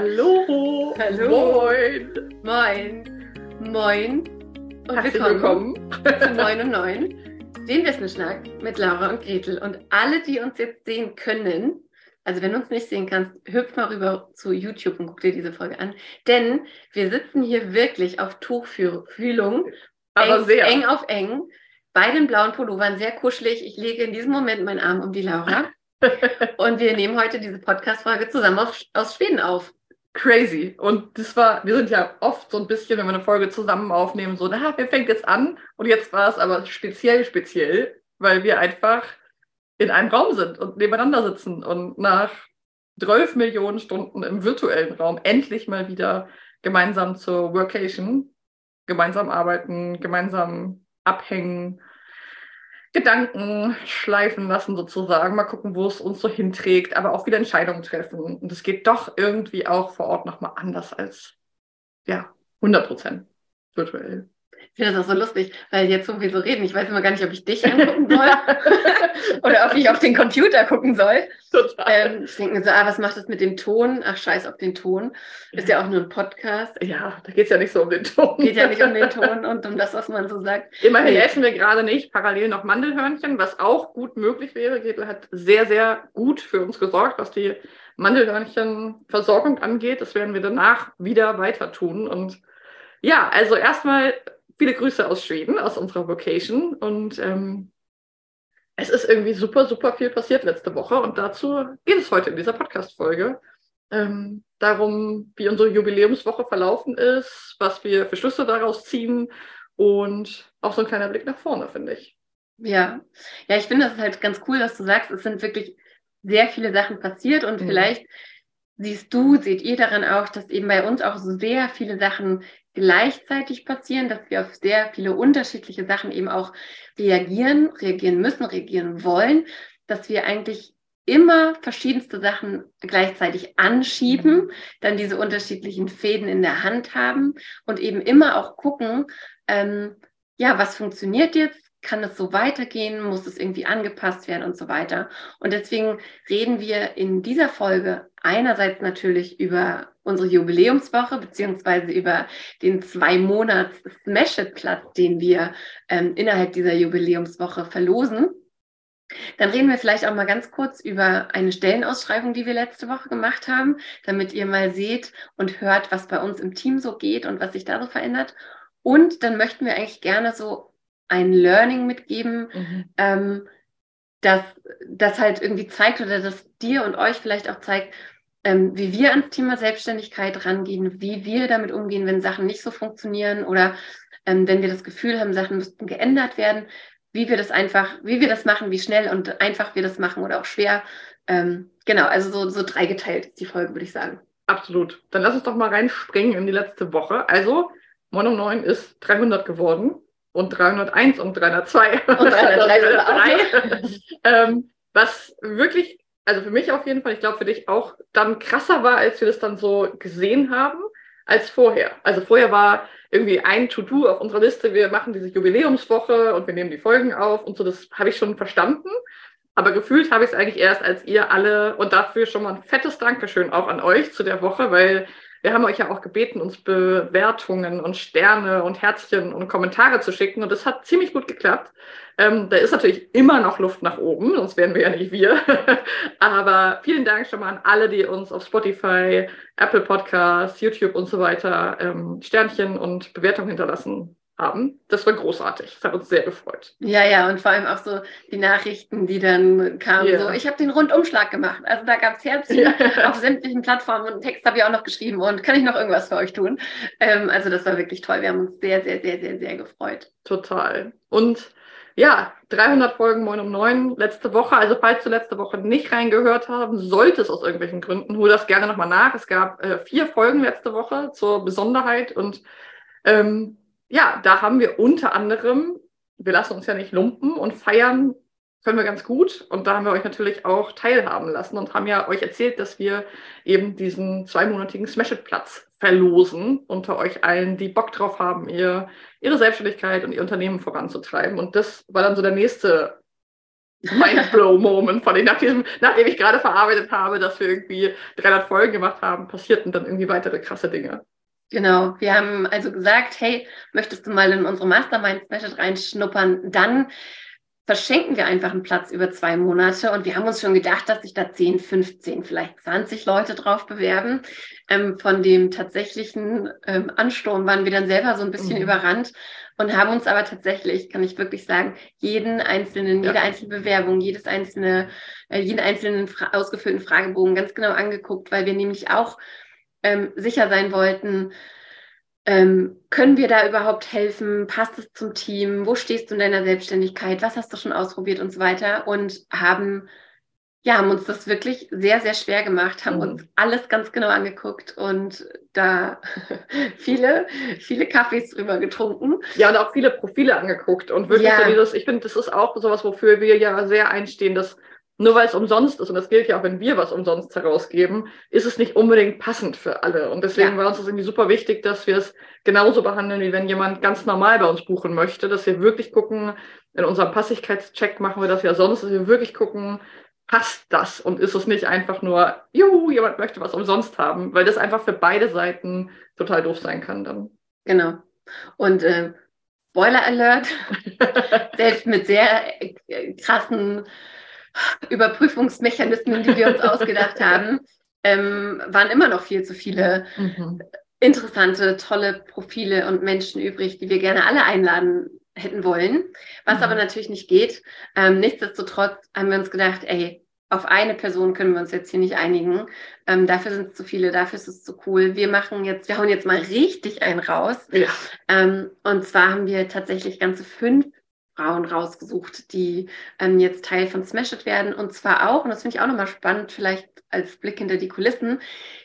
Hallo. Hallo. Moin. Moin. Moin. Und Herzlich willkommen, willkommen. zu 9 und 9. Den Wissensschnack mit Laura und Gretel. Und alle, die uns jetzt sehen können, also wenn du uns nicht sehen kannst, hüpf mal rüber zu YouTube und guck dir diese Folge an. Denn wir sitzen hier wirklich auf Tuchfühlung. Aber eng, sehr. eng auf eng. Bei den blauen Pullovern sehr kuschelig. Ich lege in diesem Moment meinen Arm um die Laura. und wir nehmen heute diese Podcast-Folge zusammen auf, aus Schweden auf. Crazy. Und das war, wir sind ja oft so ein bisschen, wenn wir eine Folge zusammen aufnehmen, so, na, wer fängt jetzt an? Und jetzt war es aber speziell, speziell, weil wir einfach in einem Raum sind und nebeneinander sitzen und nach 12 Millionen Stunden im virtuellen Raum endlich mal wieder gemeinsam zur Workation, gemeinsam arbeiten, gemeinsam abhängen, Gedanken schleifen lassen sozusagen, mal gucken, wo es uns so hinträgt, aber auch wieder Entscheidungen treffen. Und es geht doch irgendwie auch vor Ort nochmal anders als, ja, 100 Prozent virtuell. Ich finde das auch so lustig, weil jetzt, wo wir so reden, ich weiß immer gar nicht, ob ich dich angucken soll oder ob ich auf den Computer gucken soll. Total. Ähm, ich denke mir so, ah, was macht das mit dem Ton? Ach, scheiß auf den Ton. Ist ja auch nur ein Podcast. ja, da geht es ja nicht so um den Ton. Geht ja nicht um den Ton und um das, was man so sagt. Immerhin Nee. essen wir gerade nicht parallel noch Mandelhörnchen, was auch gut möglich wäre. Gretel hat sehr, sehr gut für uns gesorgt, was die Mandelhörnchenversorgung angeht. Das werden wir danach wieder weiter tun. Und ja, also erstmal viele Grüße aus Schweden, aus unserer Vocation. Und ähm, es ist irgendwie super, super viel passiert letzte Woche. Und dazu geht es heute in dieser Podcast-Folge. Ähm, darum, wie unsere Jubiläumswoche verlaufen ist, was wir für Schlüsse daraus ziehen und auch so ein kleiner Blick nach vorne, finde ich. Ja, ja, ich finde das halt ganz cool, dass du sagst, es sind wirklich sehr viele Sachen passiert und Mhm. vielleicht siehst du, seht ihr daran auch, dass eben bei uns auch so sehr viele Sachen gleichzeitig passieren, dass wir auf sehr viele unterschiedliche Sachen eben auch reagieren, reagieren müssen, reagieren wollen, dass wir eigentlich immer verschiedenste Sachen gleichzeitig anschieben, dann diese unterschiedlichen Fäden in der Hand haben und eben immer auch gucken, ähm, ja, was funktioniert jetzt? Kann es so weitergehen? Muss es irgendwie angepasst werden und so weiter? Und deswegen reden wir in dieser Folge einerseits natürlich über unsere Jubiläumswoche beziehungsweise über den zwei Monats Smash-It-Platz, den wir ähm, innerhalb dieser Jubiläumswoche verlosen. Dann reden wir vielleicht auch mal ganz kurz über eine Stellenausschreibung, die wir letzte Woche gemacht haben, damit ihr mal seht und hört, was bei uns im Team so geht und was sich da so verändert. Und dann möchten wir eigentlich gerne so ein Learning mitgeben, ähm, das, das halt irgendwie zeigt oder das dir und euch vielleicht auch zeigt, ähm, wie wir ans Thema Selbstständigkeit rangehen, wie wir damit umgehen, wenn Sachen nicht so funktionieren oder ähm, wenn wir das Gefühl haben, Sachen müssten geändert werden, wie wir das einfach, wie wir das machen, wie schnell und einfach wir das machen oder auch schwer. Ähm, genau, also so, so dreigeteilt ist die Folge, würde ich sagen. Absolut. Dann lass uns doch mal reinspringen in die letzte Woche. Also, Mono 9 ist 300 geworden und 301 und 302. Und 303 sind wir auch ähm, was wirklich, also für mich auf jeden Fall, ich glaube für dich auch, dann krasser war, als wir das dann so gesehen haben, als vorher. Also vorher war irgendwie ein To-Do auf unserer Liste, wir machen diese Jubiläumswoche und wir nehmen die Folgen auf und so, das habe ich schon verstanden. Aber gefühlt habe ich es eigentlich erst, als ihr alle, und dafür schon mal ein fettes Dankeschön auch an euch zu der Woche, weil wir haben euch ja auch gebeten, uns Bewertungen und Sterne und Herzchen und Kommentare zu schicken. Und das hat ziemlich gut geklappt. Ähm, da ist natürlich immer noch Luft nach oben, sonst wären wir ja nicht wir. Aber vielen Dank schon mal an alle, die uns auf Spotify, Apple Podcasts, YouTube und so weiter ähm, Sternchen und Bewertungen hinterlassen haben. Das war großartig. Das hat uns sehr gefreut. Ja, ja, und vor allem auch so die Nachrichten, die dann kamen, Ja. so, ich habe den Rundumschlag gemacht. Also da gab es Herzchen Ja. auf sämtlichen Plattformen und einen Text habe ich auch noch geschrieben und kann ich noch irgendwas für euch tun? Ähm, also das war wirklich toll. Wir haben uns sehr, sehr, sehr, sehr, sehr gefreut. Total. Und ja, 300 Folgen Moin um 9 letzte Woche. Also falls du letzte Woche nicht reingehört haben, sollte es aus irgendwelchen Gründen, hol das gerne nochmal nach. Es gab äh, vier Folgen letzte Woche zur Besonderheit und ähm, ja, da haben wir unter anderem, wir lassen uns ja nicht lumpen und feiern können wir ganz gut. Und da haben wir euch natürlich auch teilhaben lassen und haben ja euch erzählt, dass wir eben diesen zweimonatigen Smash-It-Platz verlosen unter euch allen, die Bock drauf haben, ihr, ihre Selbstständigkeit und ihr Unternehmen voranzutreiben. Und das war dann so der nächste Mindblow-Moment von ich. Nach diesem, nachdem ich gerade verarbeitet habe, dass wir irgendwie 300 Folgen gemacht haben, passierten dann irgendwie weitere krasse Dinge. Genau, wir haben also gesagt, hey, möchtest du mal in unsere Mastermind Special reinschnuppern? Dann verschenken wir einfach einen Platz über zwei Monate und wir haben uns schon gedacht, dass sich da 10, 15, vielleicht 20 Leute drauf bewerben. Ähm, von dem tatsächlichen ähm, Ansturm waren wir dann selber so ein bisschen mhm. überrannt und haben uns aber tatsächlich, kann ich wirklich sagen, jeden einzelnen, ja. jede einzelne Bewerbung, jedes einzelne, äh, jeden einzelnen fra ausgefüllten Fragebogen ganz genau angeguckt, weil wir nämlich auch ähm, sicher sein wollten, ähm, können wir da überhaupt helfen? Passt es zum Team? Wo stehst du in deiner Selbstständigkeit? Was hast du schon ausprobiert und so weiter? Und haben, ja, haben uns das wirklich sehr, sehr schwer gemacht, haben mhm. uns alles ganz genau angeguckt und da viele, viele Kaffees drüber getrunken. Ja, und auch viele Profile angeguckt und wirklich ja. so dieses, ich finde, das ist auch sowas, wofür wir ja sehr einstehen, dass nur weil es umsonst ist, und das gilt ja auch, wenn wir was umsonst herausgeben, ist es nicht unbedingt passend für alle. Und deswegen ja. war uns das irgendwie super wichtig, dass wir es genauso behandeln, wie wenn jemand ganz normal bei uns buchen möchte, dass wir wirklich gucken, in unserem Passigkeitscheck machen wir das ja sonst, dass wir wirklich gucken, passt das und ist es nicht einfach nur, juhu, jemand möchte was umsonst haben, weil das einfach für beide Seiten total doof sein kann dann. Genau. Und äh, Spoiler Alert, selbst mit sehr äh, krassen Überprüfungsmechanismen, die wir uns ausgedacht haben, ähm, waren immer noch viel zu viele mhm. interessante, tolle Profile und Menschen übrig, die wir gerne alle einladen hätten wollen, was mhm. aber natürlich nicht geht. Ähm, nichtsdestotrotz haben wir uns gedacht, ey, auf eine Person können wir uns jetzt hier nicht einigen. Ähm, dafür sind es zu viele, dafür ist es zu cool. Wir machen jetzt, wir hauen jetzt mal richtig einen raus. Ja. Ähm, und zwar haben wir tatsächlich ganze fünf Frauen rausgesucht, die ähm, jetzt Teil von Smash It werden. Und zwar auch, und das finde ich auch nochmal spannend, vielleicht als Blick hinter die Kulissen,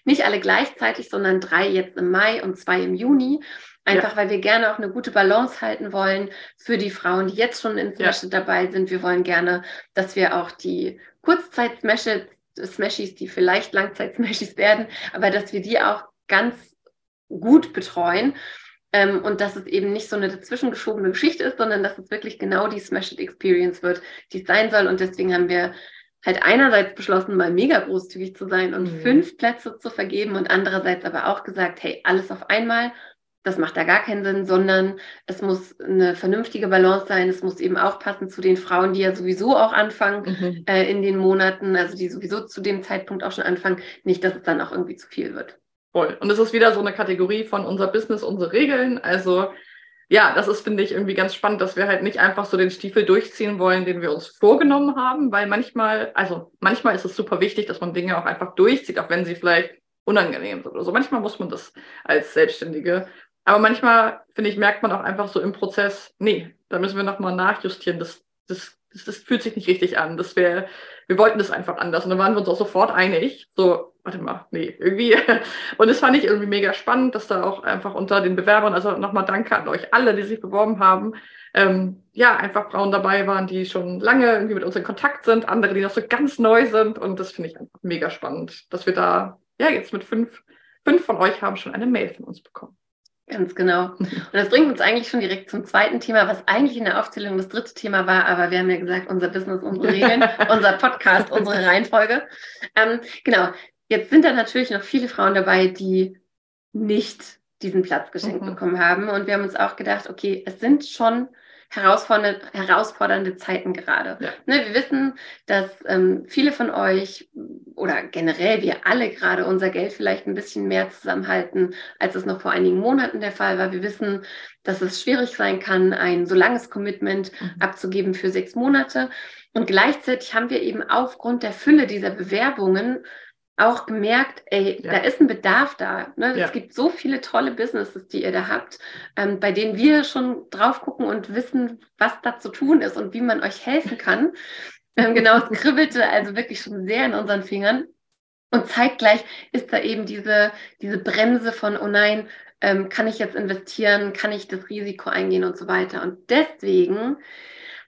nicht alle gleichzeitig, sondern drei jetzt im Mai und zwei im Juni. Einfach ja. weil wir gerne auch eine gute Balance halten wollen für die Frauen, die jetzt schon in Smash It ja. dabei sind. Wir wollen gerne, dass wir auch die Kurzzeit-Smash It, Smashies, die vielleicht Langzeit-Smashies werden, aber dass wir die auch ganz gut betreuen ähm, und dass es eben nicht so eine dazwischengeschobene Geschichte ist, sondern dass es wirklich genau die Smash It Experience wird, die es sein soll. Und deswegen haben wir halt einerseits beschlossen, mal mega großzügig zu sein und mhm. fünf Plätze zu vergeben und andererseits aber auch gesagt, hey, alles auf einmal. Das macht da gar keinen Sinn, sondern es muss eine vernünftige Balance sein. Es muss eben auch passen zu den Frauen, die ja sowieso auch anfangen mhm. äh, in den Monaten, also die sowieso zu dem Zeitpunkt auch schon anfangen. Nicht, dass es dann auch irgendwie zu viel wird. Voll. Und es ist wieder so eine Kategorie von unser Business, unsere Regeln. Also ja, das ist, finde ich, irgendwie ganz spannend, dass wir halt nicht einfach so den Stiefel durchziehen wollen, den wir uns vorgenommen haben, weil manchmal, also manchmal ist es super wichtig, dass man Dinge auch einfach durchzieht, auch wenn sie vielleicht unangenehm sind oder so. Manchmal muss man das als Selbstständige. Aber manchmal, finde ich, merkt man auch einfach so im Prozess, nee, da müssen wir nochmal nachjustieren. Das, das, das, das fühlt sich nicht richtig an. Das wäre, wir wollten das einfach anders. Und dann waren wir uns auch sofort einig. So, warte mal, nee, irgendwie. Und das fand ich irgendwie mega spannend, dass da auch einfach unter den Bewerbern, also nochmal Danke an euch alle, die sich beworben haben, ähm, ja, einfach Frauen dabei waren, die schon lange irgendwie mit uns in Kontakt sind, andere, die noch so ganz neu sind. Und das finde ich einfach mega spannend, dass wir da, ja, jetzt mit fünf, fünf von euch haben schon eine Mail von uns bekommen. Ganz genau. Und das bringt uns eigentlich schon direkt zum zweiten Thema, was eigentlich in der Aufzählung das dritte Thema war, aber wir haben ja gesagt, unser Business, unsere Regeln, unser Podcast, unsere Reihenfolge. Ähm, genau, Jetzt sind da natürlich noch viele Frauen dabei, die nicht diesen Platz geschenkt mhm. bekommen haben. Und wir haben uns auch gedacht, okay, es sind schon herausfordernde, herausfordernde Zeiten gerade. Ja. Ne, wir wissen, dass ähm, viele von euch oder generell wir alle gerade unser Geld vielleicht ein bisschen mehr zusammenhalten, als es noch vor einigen Monaten der Fall war. Wir wissen, dass es schwierig sein kann, ein so langes Commitment mhm. abzugeben für sechs Monate. Und gleichzeitig haben wir eben aufgrund der Fülle dieser Bewerbungen auch gemerkt, ey, ja. da ist ein Bedarf da. Ne? Ja. Es gibt so viele tolle Businesses, die ihr da habt, ähm, bei denen wir schon drauf gucken und wissen, was da zu tun ist und wie man euch helfen kann. ähm, genau, es kribbelte also wirklich schon sehr in unseren Fingern. Und zeitgleich ist da eben diese, diese Bremse von, oh nein, ähm, kann ich jetzt investieren, kann ich das Risiko eingehen und so weiter. Und deswegen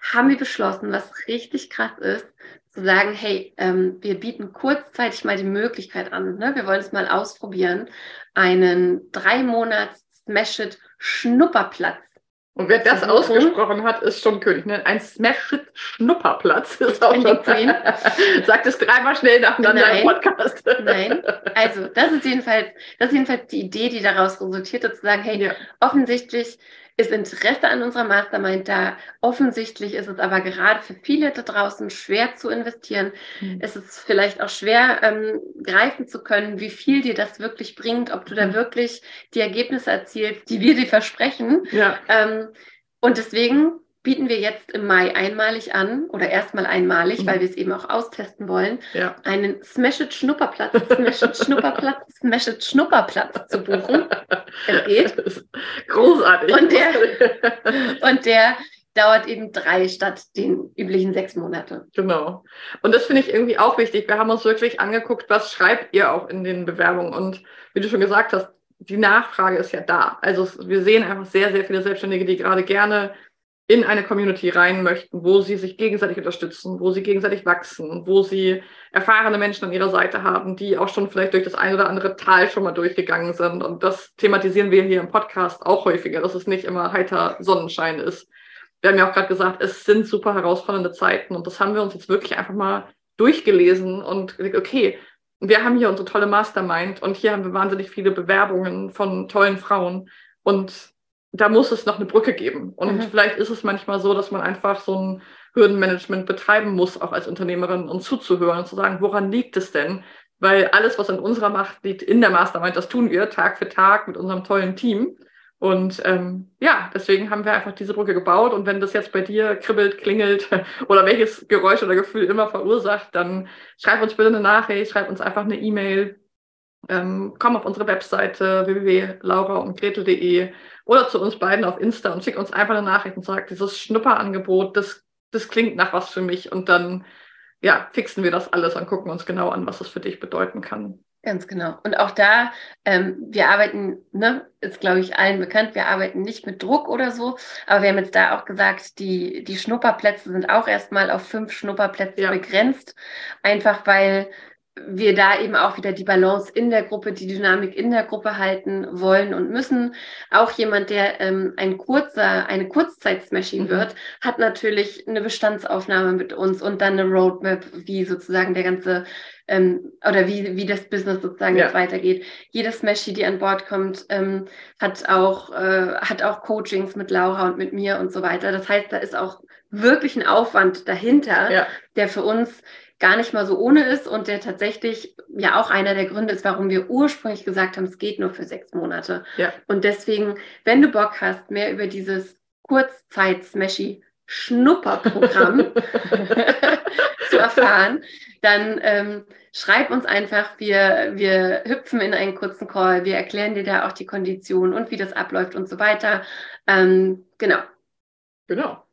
haben wir beschlossen, was richtig krass ist, zu sagen, hey, ähm, wir bieten kurzzeitig mal die Möglichkeit an, ne? wir wollen es mal ausprobieren, einen drei Monats Smash It Schnupperplatz Und wer das ausgesprochen hat, ist schon König. Ne? Ein Smash-Schnupperplatz ist auch schon. Queen. Sagt es dreimal schnell nacheinander Nein. im Podcast. Nein. Also, das ist jedenfalls, das ist jedenfalls die Idee, die daraus resultierte, zu sagen, hey, ja. offensichtlich ist Interesse an unserer Mastermind da. Offensichtlich ist es aber gerade für viele da draußen schwer zu investieren. Mhm. Es ist vielleicht auch schwer ähm, greifen zu können, wie viel dir das wirklich bringt, ob du da mhm. wirklich die Ergebnisse erzielst, die wir dir versprechen. Ja. Ähm, und deswegen bieten wir jetzt im Mai einmalig an oder erstmal einmalig, mhm. weil wir es eben auch austesten wollen, ja. einen Smash It Schnupperplatz, Smash It Schnupperplatz, Smash It Schnupperplatz zu buchen. Es geht. Großartig. Und der, und der dauert eben drei statt den üblichen sechs Monate. Genau. Und das finde ich irgendwie auch wichtig. Wir haben uns wirklich angeguckt, was schreibt ihr auch in den Bewerbungen. Und wie du schon gesagt hast, die Nachfrage ist ja da. Also wir sehen einfach sehr, sehr viele Selbstständige, die gerade gerne in eine Community rein möchten, wo sie sich gegenseitig unterstützen, wo sie gegenseitig wachsen, wo sie erfahrene Menschen an ihrer Seite haben, die auch schon vielleicht durch das ein oder andere Tal schon mal durchgegangen sind. Und das thematisieren wir hier im Podcast auch häufiger, dass es nicht immer heiter Sonnenschein ist. Wir haben ja auch gerade gesagt, es sind super herausfordernde Zeiten und das haben wir uns jetzt wirklich einfach mal durchgelesen und gesagt, okay, wir haben hier unsere tolle Mastermind und hier haben wir wahnsinnig viele Bewerbungen von tollen Frauen und da muss es noch eine Brücke geben. Und mhm. vielleicht ist es manchmal so, dass man einfach so ein Hürdenmanagement betreiben muss, auch als Unternehmerin und zuzuhören und zu sagen, woran liegt es denn? Weil alles, was in unserer Macht liegt, in der Mastermind, das tun wir Tag für Tag mit unserem tollen Team. Und ähm, ja, deswegen haben wir einfach diese Brücke gebaut. Und wenn das jetzt bei dir kribbelt, klingelt oder welches Geräusch oder Gefühl immer verursacht, dann schreib uns bitte eine Nachricht, schreib uns einfach eine E-Mail. Ähm, komm auf unsere Webseite www.lauraundgretel.de oder zu uns beiden auf Insta und schick uns einfach eine Nachricht und sag, dieses Schnupperangebot, das, das klingt nach was für mich und dann ja, fixen wir das alles und gucken uns genau an, was das für dich bedeuten kann. Ganz genau. Und auch da, ähm, wir arbeiten, ne, ist glaube ich allen bekannt, wir arbeiten nicht mit Druck oder so, aber wir haben jetzt da auch gesagt, die, die Schnupperplätze sind auch erstmal auf fünf Schnupperplätze ja. begrenzt, einfach weil wir da eben auch wieder die Balance in der Gruppe, die Dynamik in der Gruppe halten wollen und müssen. Auch jemand, der ähm, ein kurzer, eine Kurzzeit-Smashing mhm. wird, hat natürlich eine Bestandsaufnahme mit uns und dann eine Roadmap, wie sozusagen der ganze ähm, oder wie, wie das Business sozusagen ja. jetzt weitergeht. Jede Smashy, die an Bord kommt, ähm, hat auch äh, hat auch Coachings mit Laura und mit mir und so weiter. Das heißt, da ist auch wirklich ein Aufwand dahinter, ja. der für uns gar nicht mal so ohne ist und der tatsächlich ja auch einer der Gründe ist, warum wir ursprünglich gesagt haben, es geht nur für sechs Monate. Ja. Und deswegen, wenn du Bock hast, mehr über dieses Kurzzeit-Smashy Schnupperprogramm zu erfahren, dann ähm, schreib uns einfach. Wir, wir hüpfen in einen kurzen Call. Wir erklären dir da auch die Konditionen und wie das abläuft und so weiter. Ähm, genau. Genau.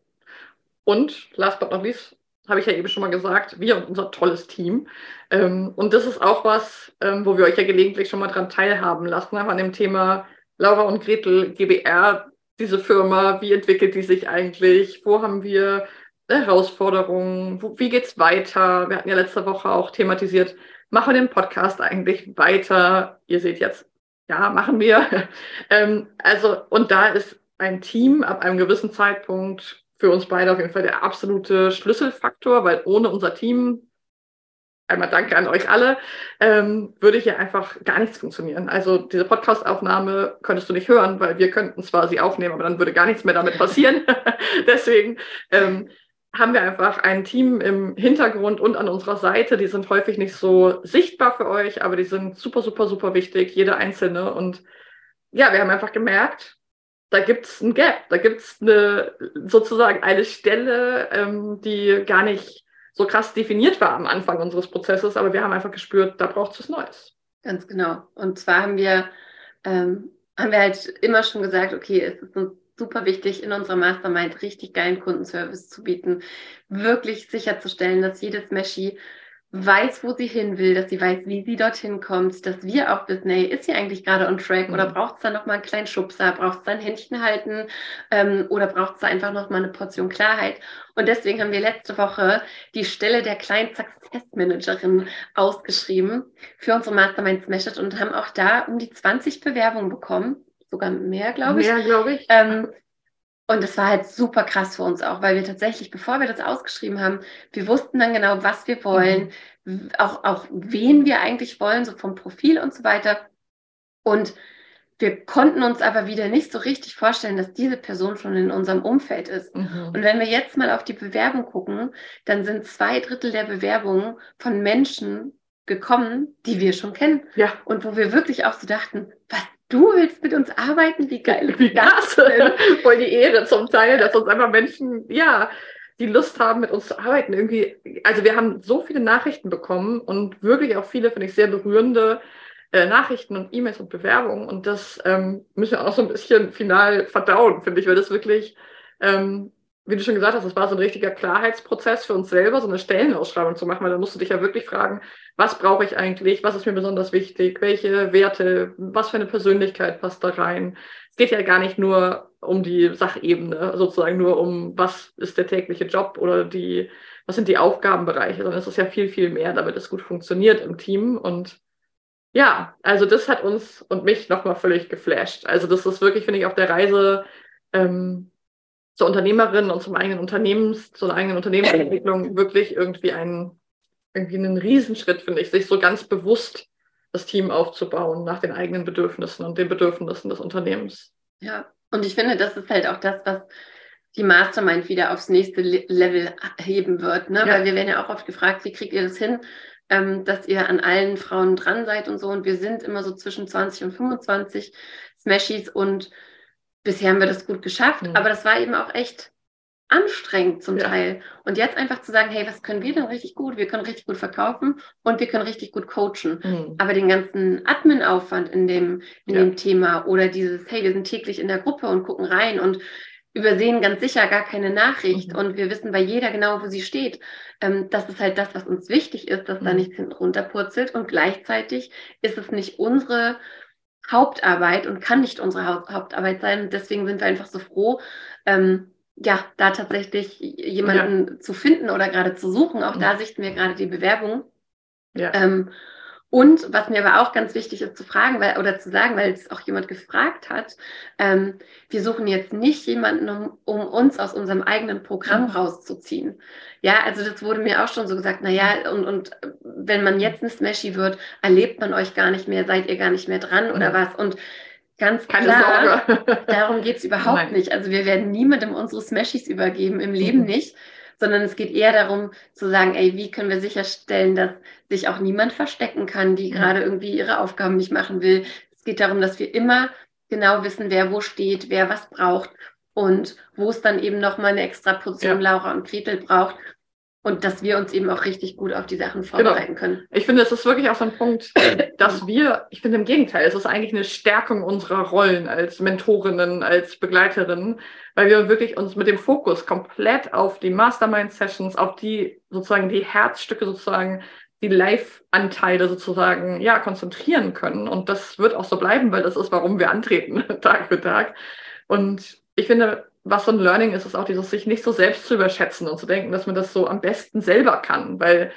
Und last but not least, habe ich ja eben schon mal gesagt, wir und unser tolles Team. Ähm, und das ist auch was, ähm, wo wir euch ja gelegentlich schon mal dran teilhaben lassen, an dem Thema Laura und Gretel GBR, diese Firma, wie entwickelt die sich eigentlich, wo haben wir Herausforderungen, wo, wie geht's weiter? Wir hatten ja letzte Woche auch thematisiert, machen wir den Podcast eigentlich weiter? Ihr seht jetzt, ja, machen wir. ähm, also, und da ist ein Team ab einem gewissen Zeitpunkt für uns beide auf jeden Fall der absolute Schlüsselfaktor, weil ohne unser Team, einmal danke an euch alle, ähm, würde hier einfach gar nichts funktionieren. Also diese Podcast-Aufnahme könntest du nicht hören, weil wir könnten zwar sie aufnehmen, aber dann würde gar nichts mehr damit passieren. Deswegen ähm, haben wir einfach ein Team im Hintergrund und an unserer Seite. Die sind häufig nicht so sichtbar für euch, aber die sind super, super, super wichtig, jede einzelne. Und ja, wir haben einfach gemerkt, da gibt es ein Gap, da gibt es eine, sozusagen eine Stelle, ähm, die gar nicht so krass definiert war am Anfang unseres Prozesses, aber wir haben einfach gespürt, da braucht es was Neues. Ganz genau. Und zwar haben wir, ähm, haben wir halt immer schon gesagt, okay, es ist uns super wichtig, in unserer Mastermind richtig geilen Kundenservice zu bieten, wirklich sicherzustellen, dass jedes Meshi weiß, wo sie hin will, dass sie weiß, wie sie dorthin kommt, dass wir auch wissen, hey, ist sie eigentlich gerade on track oder mhm. braucht es da nochmal einen kleinen Schubser, braucht es da ein Händchen halten ähm, oder braucht es da einfach nochmal eine Portion Klarheit. Und deswegen haben wir letzte Woche die Stelle der Client Success Managerin ausgeschrieben für unsere Mastermind Smash und haben auch da um die 20 Bewerbungen bekommen, sogar mehr, glaube ich. Mehr, glaube ich. Ähm, Und es war halt super krass für uns auch, weil wir tatsächlich, bevor wir das ausgeschrieben haben, wir wussten dann genau, was wir wollen, mhm. auch, auch wen wir eigentlich wollen, so vom Profil und so weiter. Und wir konnten uns aber wieder nicht so richtig vorstellen, dass diese Person schon in unserem Umfeld ist. Mhm. Und wenn wir jetzt mal auf die Bewerbung gucken, dann sind zwei Drittel der Bewerbungen von Menschen gekommen, die wir schon kennen. Ja. Und wo wir wirklich auch so dachten, was du willst mit uns arbeiten, wie geil. Wie krass. Voll die Ehre zum Teil, dass uns einfach Menschen, ja, die Lust haben, mit uns zu arbeiten. Irgendwie, also wir haben so viele Nachrichten bekommen und wirklich auch viele, finde ich, sehr berührende äh, Nachrichten und E-Mails und Bewerbungen. Und das ähm, müssen wir auch so ein bisschen final verdauen, finde ich, weil das wirklich, ähm, wie du schon gesagt hast, das war so ein richtiger Klarheitsprozess für uns selber, so eine Stellenausschreibung zu machen, weil da musst du dich ja wirklich fragen, was brauche ich eigentlich, was ist mir besonders wichtig, welche Werte, was für eine Persönlichkeit passt da rein. Es geht ja gar nicht nur um die Sachebene, sozusagen nur um, was ist der tägliche Job oder die, was sind die Aufgabenbereiche, sondern es ist ja viel, viel mehr, damit es gut funktioniert im Team und ja, also das hat uns und mich nochmal völlig geflasht. Also das ist wirklich, finde ich, auf der Reise ähm, zur Unternehmerin und zum eigenen Unternehmens, zur eigenen Unternehmensentwicklung wirklich irgendwie ein, irgendwie einen Riesenschritt, finde ich, sich so ganz bewusst das Team aufzubauen nach den eigenen Bedürfnissen und den Bedürfnissen des Unternehmens. Ja, und ich finde, das ist halt auch das, was die Mastermind wieder aufs nächste Level heben wird, ne? Ja. Weil wir werden ja auch oft gefragt, wie kriegt ihr das hin, ähm, dass ihr an allen Frauen dran seid und so. Und wir sind immer so zwischen 20 und 25 Smashies und bisher haben wir das gut geschafft. Mhm. Aber das war eben auch echt anstrengend zum ja. Teil. Und jetzt einfach zu sagen, hey, was können wir denn richtig gut? Wir können richtig gut verkaufen und wir können richtig gut coachen. Mhm. Aber den ganzen Admin-Aufwand in dem, in ja. dem Thema oder dieses, hey, wir sind täglich in der Gruppe und gucken rein und übersehen ganz sicher gar keine Nachricht mhm. und wir wissen bei jeder genau, wo sie steht. Ähm, das ist halt das, was uns wichtig ist, dass mhm. da nichts hinten runterpurzelt und gleichzeitig ist es nicht unsere Hauptarbeit und kann nicht unsere Hauptarbeit sein. Und deswegen sind wir einfach so froh, ähm, ja, da tatsächlich jemanden ja. zu finden oder gerade zu suchen. Auch da sichten wir gerade die Bewerbung. Ja. Ähm, und was mir aber auch ganz wichtig ist zu fragen weil, oder zu sagen, weil es auch jemand gefragt hat, ähm, wir suchen jetzt nicht jemanden, um, um, uns aus unserem eigenen Programm mhm. rauszuziehen. Ja, also das wurde mir auch schon so gesagt, naja, und, und wenn man jetzt ein Smashy wird, erlebt man euch gar nicht mehr, seid ihr gar nicht mehr dran oder was? Und Ganz Keine klar, Sorge. darum geht es überhaupt Nein. nicht. Also wir werden niemandem unsere Smashies übergeben, im Leben mhm. nicht, sondern es geht eher darum zu sagen, ey, wie können wir sicherstellen, dass sich auch niemand verstecken kann, die mhm. gerade irgendwie ihre Aufgaben nicht machen will. Es geht darum, dass wir immer genau wissen, wer wo steht, wer was braucht und wo es dann eben nochmal eine extra Portion ja. Laura und Gretel braucht. Und dass wir uns eben auch richtig gut auf die Sachen genau. vorbereiten genau. können. Ich finde, es ist wirklich auch so ein Punkt, dass wir, ich finde im Gegenteil, es ist eigentlich eine Stärkung unserer Rollen als Mentorinnen, als Begleiterinnen, weil wir wirklich uns mit dem Fokus komplett auf die Mastermind-Sessions, auf die sozusagen die Herzstücke sozusagen, die Live-Anteile sozusagen, ja, konzentrieren können. Und das wird auch so bleiben, weil das ist, warum wir antreten, Tag für Tag. Und ich finde, was so ein Learning ist, ist auch dieses, sich nicht so selbst zu überschätzen und zu denken, dass man das so am besten selber kann, weil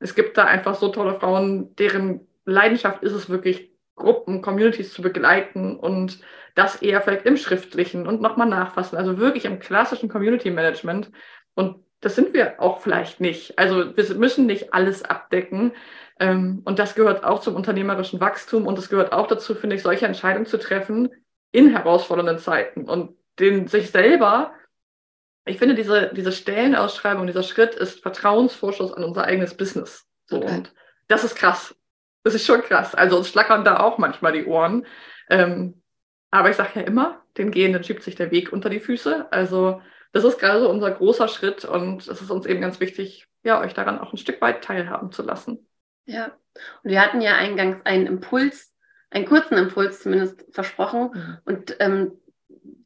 es gibt da einfach so tolle Frauen, deren Leidenschaft ist es wirklich, Gruppen, Communities zu begleiten und das eher vielleicht im Schriftlichen und nochmal nachfassen, also wirklich im klassischen Community Management. Und das sind wir auch vielleicht nicht. Also wir müssen nicht alles abdecken. Ähm, und das gehört auch zum unternehmerischen Wachstum und es gehört auch dazu, finde ich, solche Entscheidungen zu treffen in herausfordernden Zeiten. Und den sich selber, ich finde, diese, diese Stellenausschreibung, dieser Schritt ist Vertrauensvorschuss an unser eigenes Business. So, okay. und das ist krass. Das ist schon krass. Also uns schlackern da auch manchmal die Ohren. Ähm, aber ich sage ja immer, den Gehenden schiebt sich der Weg unter die Füße. Also das ist gerade so unser großer Schritt und es ist uns eben ganz wichtig, ja, euch daran auch ein Stück weit teilhaben zu lassen. Ja, und wir hatten ja eingangs einen Impuls, einen kurzen Impuls zumindest versprochen. Mhm. Und ähm,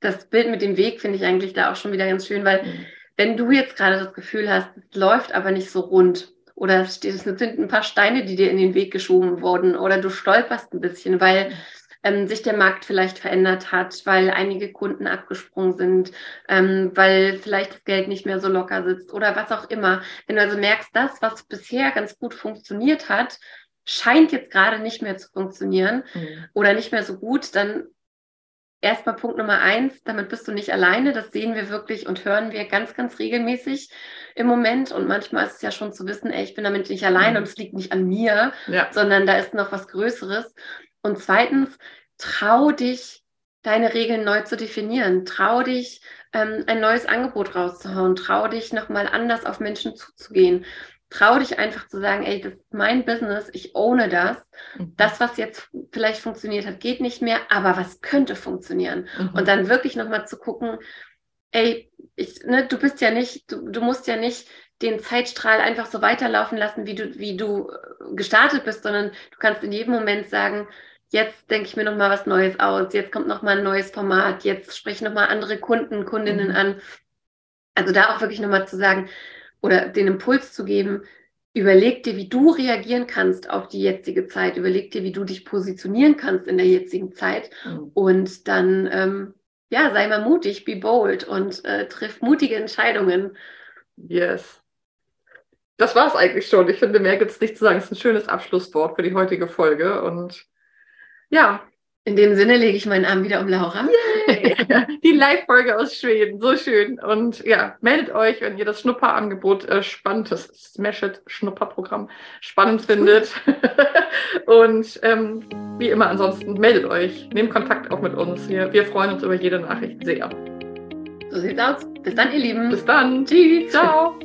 das Bild mit dem Weg finde ich eigentlich da auch schon wieder ganz schön, weil mhm. wenn du jetzt gerade das Gefühl hast, es läuft aber nicht so rund oder es sind ein paar Steine, die dir in den Weg geschoben wurden oder du stolperst ein bisschen, weil mhm. ähm, sich der Markt vielleicht verändert hat, weil einige Kunden abgesprungen sind, ähm, weil vielleicht das Geld nicht mehr so locker sitzt oder was auch immer. Wenn du also merkst, das, was bisher ganz gut funktioniert hat, scheint jetzt gerade nicht mehr zu funktionieren mhm. oder nicht mehr so gut, dann erstmal Punkt Nummer eins, damit bist du nicht alleine. Das sehen wir wirklich und hören wir ganz, ganz regelmäßig im Moment. Und manchmal ist es ja schon zu wissen, ey, ich bin damit nicht allein mhm. und es liegt nicht an mir, ja. sondern da ist noch was Größeres. Und zweitens, trau dich, deine Regeln neu zu definieren. Trau dich, ähm, ein neues Angebot rauszuhauen. Trau dich, nochmal anders auf Menschen zuzugehen. Trau dich einfach zu sagen, ey, das ist mein Business, ich ohne das. Mhm. Das, was jetzt vielleicht funktioniert hat, geht nicht mehr, aber was könnte funktionieren? Mhm. Und dann wirklich nochmal zu gucken, ey, ich, ne, du bist ja nicht, du, du musst ja nicht den Zeitstrahl einfach so weiterlaufen lassen, wie du, wie du äh, gestartet bist, sondern du kannst in jedem Moment sagen, jetzt denke ich mir noch mal was Neues aus, jetzt kommt noch mal ein neues Format, jetzt spreche ich noch mal andere Kunden, Kundinnen mhm. an. Also da auch wirklich noch mal zu sagen oder den Impuls zu geben, überleg dir, wie du reagieren kannst auf die jetzige Zeit, überleg dir, wie du dich positionieren kannst in der jetzigen Zeit mhm. und dann ähm, ja, sei mal mutig, be bold und äh, triff mutige Entscheidungen. Yes. Das war es eigentlich schon. Ich finde, mehr gibt es nicht zu sagen. Es ist ein schönes Abschlusswort für die heutige Folge. Und ja. In dem Sinne lege ich meinen Arm wieder um Laura. Yeah. Die Live-Folge aus Schweden, so schön. Und ja, meldet euch, wenn ihr das Schnupperangebot äh, spannend, das Smash It Schnupperprogramm spannend findet. Und ähm, wie immer ansonsten, meldet euch, nehmt Kontakt auch mit uns. Wir, wir freuen uns über jede Nachricht sehr. So sieht's aus. Bis dann, ihr Lieben. Bis dann. Tschüss. Ciao.